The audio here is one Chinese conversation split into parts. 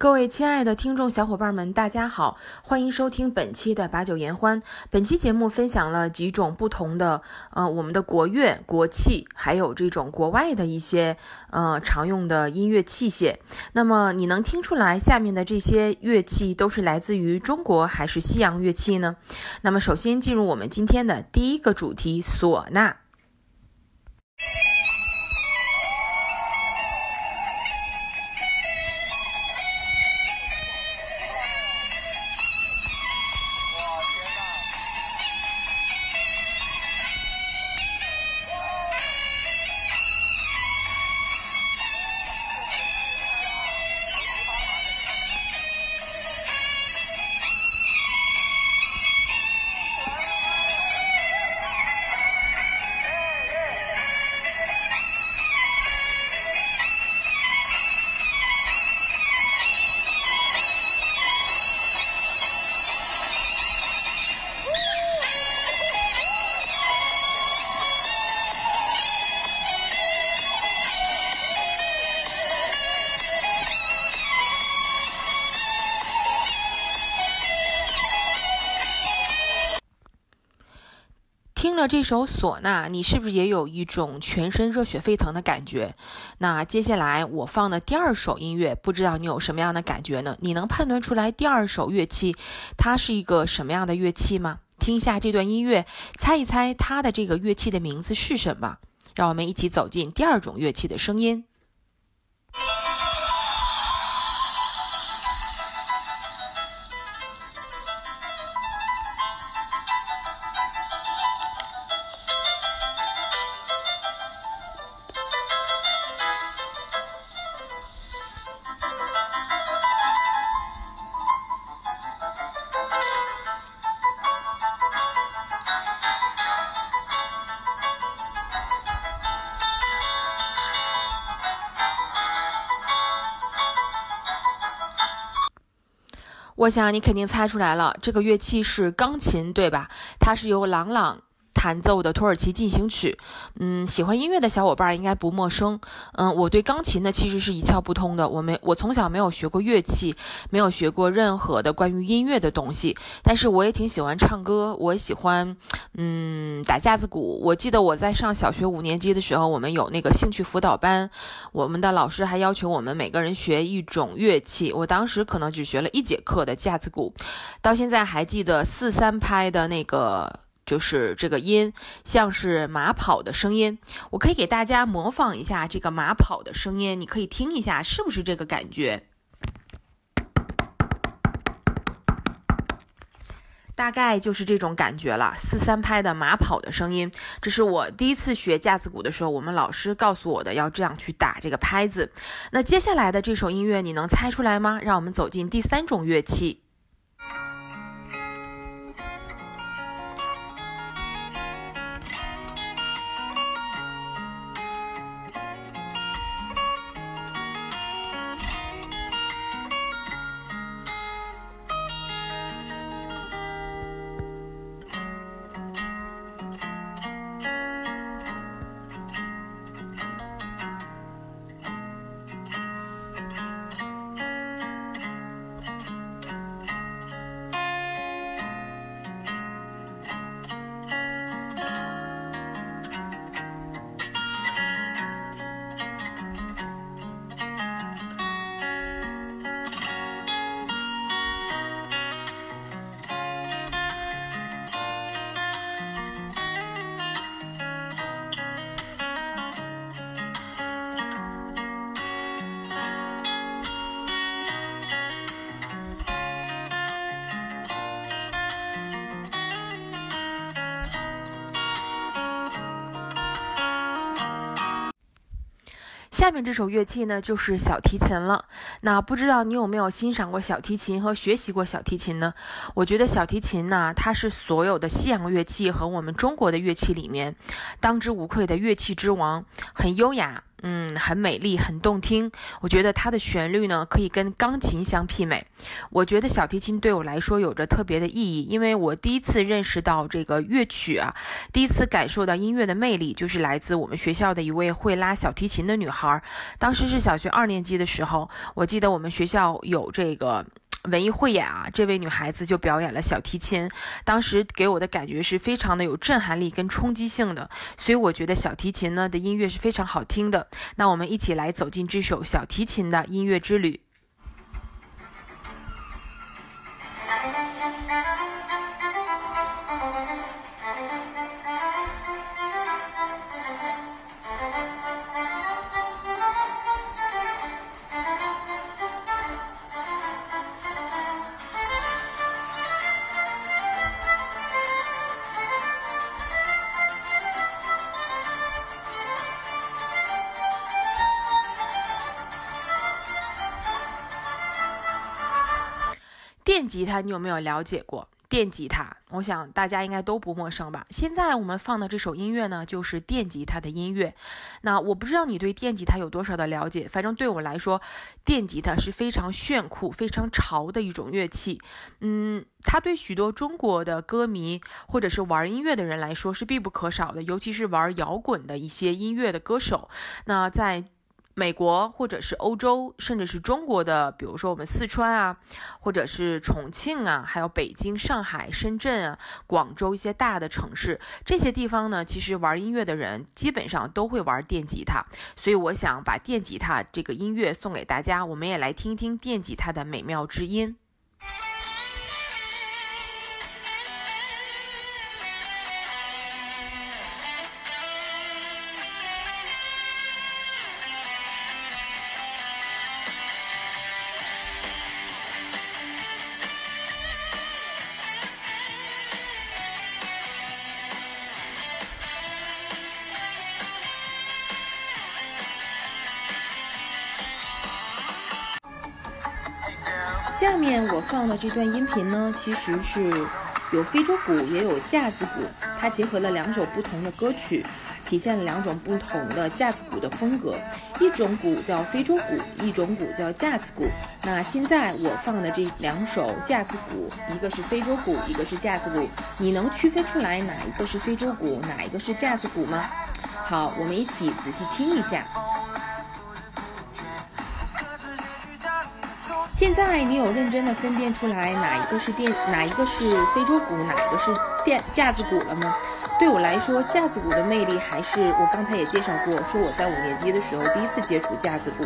各位亲爱的听众小伙伴们，大家好，欢迎收听本期的把酒言欢。本期节目分享了几种不同的呃我们的国乐、国器，还有这种国外的一些呃常用的音乐器械。那么你能听出来下面的这些乐器都是来自于中国还是西洋乐器呢？那么首先进入我们今天的第一个主题——唢呐。听了这首唢呐，你是不是也有一种全身热血沸腾的感觉？那接下来我放的第二首音乐，不知道你有什么样的感觉呢？你能判断出来第二首乐器它是一个什么样的乐器吗？听一下这段音乐，猜一猜它的这个乐器的名字是什么？让我们一起走进第二种乐器的声音。我想你肯定猜出来了，这个乐器是钢琴，对吧？它是由朗朗。弹奏的土耳其进行曲，嗯，喜欢音乐的小伙伴应该不陌生。嗯，我对钢琴呢其实是一窍不通的，我没我从小没有学过乐器，没有学过任何的关于音乐的东西。但是我也挺喜欢唱歌，我喜欢嗯打架子鼓。我记得我在上小学五年级的时候，我们有那个兴趣辅导班，我们的老师还要求我们每个人学一种乐器。我当时可能只学了一节课的架子鼓，到现在还记得四三拍的那个。就是这个音像是马跑的声音，我可以给大家模仿一下这个马跑的声音，你可以听一下是不是这个感觉？大概就是这种感觉了，四三拍的马跑的声音。这是我第一次学架子鼓的时候，我们老师告诉我的，要这样去打这个拍子。那接下来的这首音乐，你能猜出来吗？让我们走进第三种乐器。下面这首乐器呢，就是小提琴了。那不知道你有没有欣赏过小提琴和学习过小提琴呢？我觉得小提琴呢，它是所有的西洋乐器和我们中国的乐器里面当之无愧的乐器之王，很优雅。嗯，很美丽，很动听。我觉得它的旋律呢，可以跟钢琴相媲美。我觉得小提琴对我来说有着特别的意义，因为我第一次认识到这个乐曲啊，第一次感受到音乐的魅力，就是来自我们学校的一位会拉小提琴的女孩。当时是小学二年级的时候，我记得我们学校有这个。文艺汇演啊，这位女孩子就表演了小提琴，当时给我的感觉是非常的有震撼力跟冲击性的，所以我觉得小提琴呢的音乐是非常好听的。那我们一起来走进这首小提琴的音乐之旅。电吉他你有没有了解过？电吉他，我想大家应该都不陌生吧。现在我们放的这首音乐呢，就是电吉他的音乐。那我不知道你对电吉他有多少的了解，反正对我来说，电吉他是非常炫酷、非常潮的一种乐器。嗯，它对许多中国的歌迷或者是玩音乐的人来说是必不可少的，尤其是玩摇滚的一些音乐的歌手。那在美国或者是欧洲，甚至是中国的，比如说我们四川啊，或者是重庆啊，还有北京、上海、深圳啊、广州一些大的城市，这些地方呢，其实玩音乐的人基本上都会玩电吉他，所以我想把电吉他这个音乐送给大家，我们也来听听电吉他的美妙之音。下面我放的这段音频呢，其实是有非洲鼓，也有架子鼓，它结合了两首不同的歌曲，体现了两种不同的架子鼓的风格。一种鼓叫非洲鼓，一种鼓叫架子鼓。那现在我放的这两首架子鼓，一个是非洲鼓，一个是架子鼓，你能区分出来哪一个是非洲鼓，哪一个是架子鼓吗？好，我们一起仔细听一下。现在你有认真的分辨出来哪一个是电，哪一个是非洲鼓，哪一个是电架子鼓了吗？对我来说，架子鼓的魅力还是我刚才也介绍过，说我在五年级的时候第一次接触架子鼓。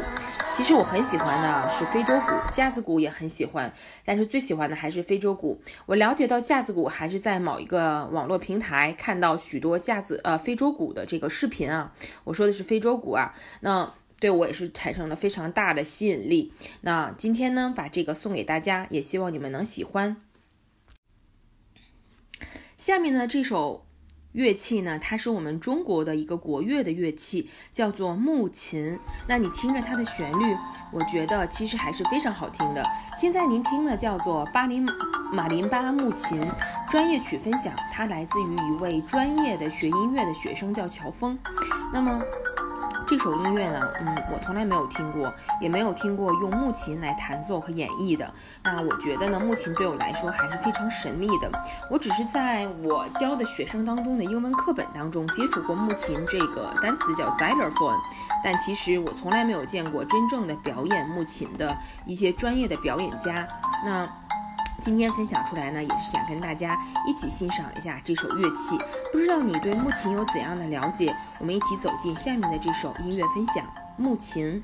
其实我很喜欢的是非洲鼓，架子鼓也很喜欢，但是最喜欢的还是非洲鼓。我了解到架子鼓还是在某一个网络平台看到许多架子呃非洲鼓的这个视频啊，我说的是非洲鼓啊，那。对我也是产生了非常大的吸引力。那今天呢，把这个送给大家，也希望你们能喜欢。下面呢，这首乐器呢，它是我们中国的一个国乐的乐器，叫做木琴。那你听着它的旋律，我觉得其实还是非常好听的。现在您听的叫做巴林马林巴木琴专业曲分享，它来自于一位专业的学音乐的学生，叫乔峰。那么。这首音乐呢，嗯，我从来没有听过，也没有听过用木琴来弹奏和演绎的。那我觉得呢，木琴对我来说还是非常神秘的。我只是在我教的学生当中的英文课本当中接触过木琴这个单词叫 xylophone，但其实我从来没有见过真正的表演木琴的一些专业的表演家。那。今天分享出来呢，也是想跟大家一起欣赏一下这首乐器。不知道你对木琴有怎样的了解？我们一起走进下面的这首音乐分享——木琴。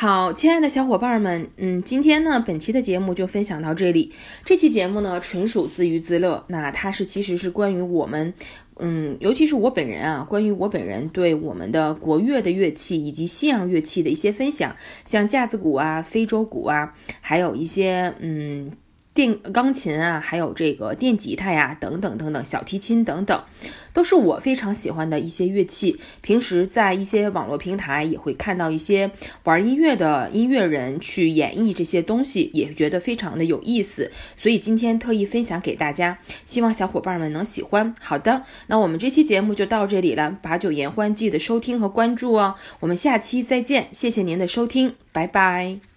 好，亲爱的小伙伴们，嗯，今天呢，本期的节目就分享到这里。这期节目呢，纯属自娱自乐。那它是其实是关于我们，嗯，尤其是我本人啊，关于我本人对我们的国乐的乐器以及西洋乐器的一些分享，像架子鼓啊、非洲鼓啊，还有一些嗯。电钢琴啊，还有这个电吉他呀，等等等等，小提琴等等，都是我非常喜欢的一些乐器。平时在一些网络平台也会看到一些玩音乐的音乐人去演绎这些东西，也觉得非常的有意思。所以今天特意分享给大家，希望小伙伴们能喜欢。好的，那我们这期节目就到这里了，把酒言欢，记得收听和关注哦。我们下期再见，谢谢您的收听，拜拜。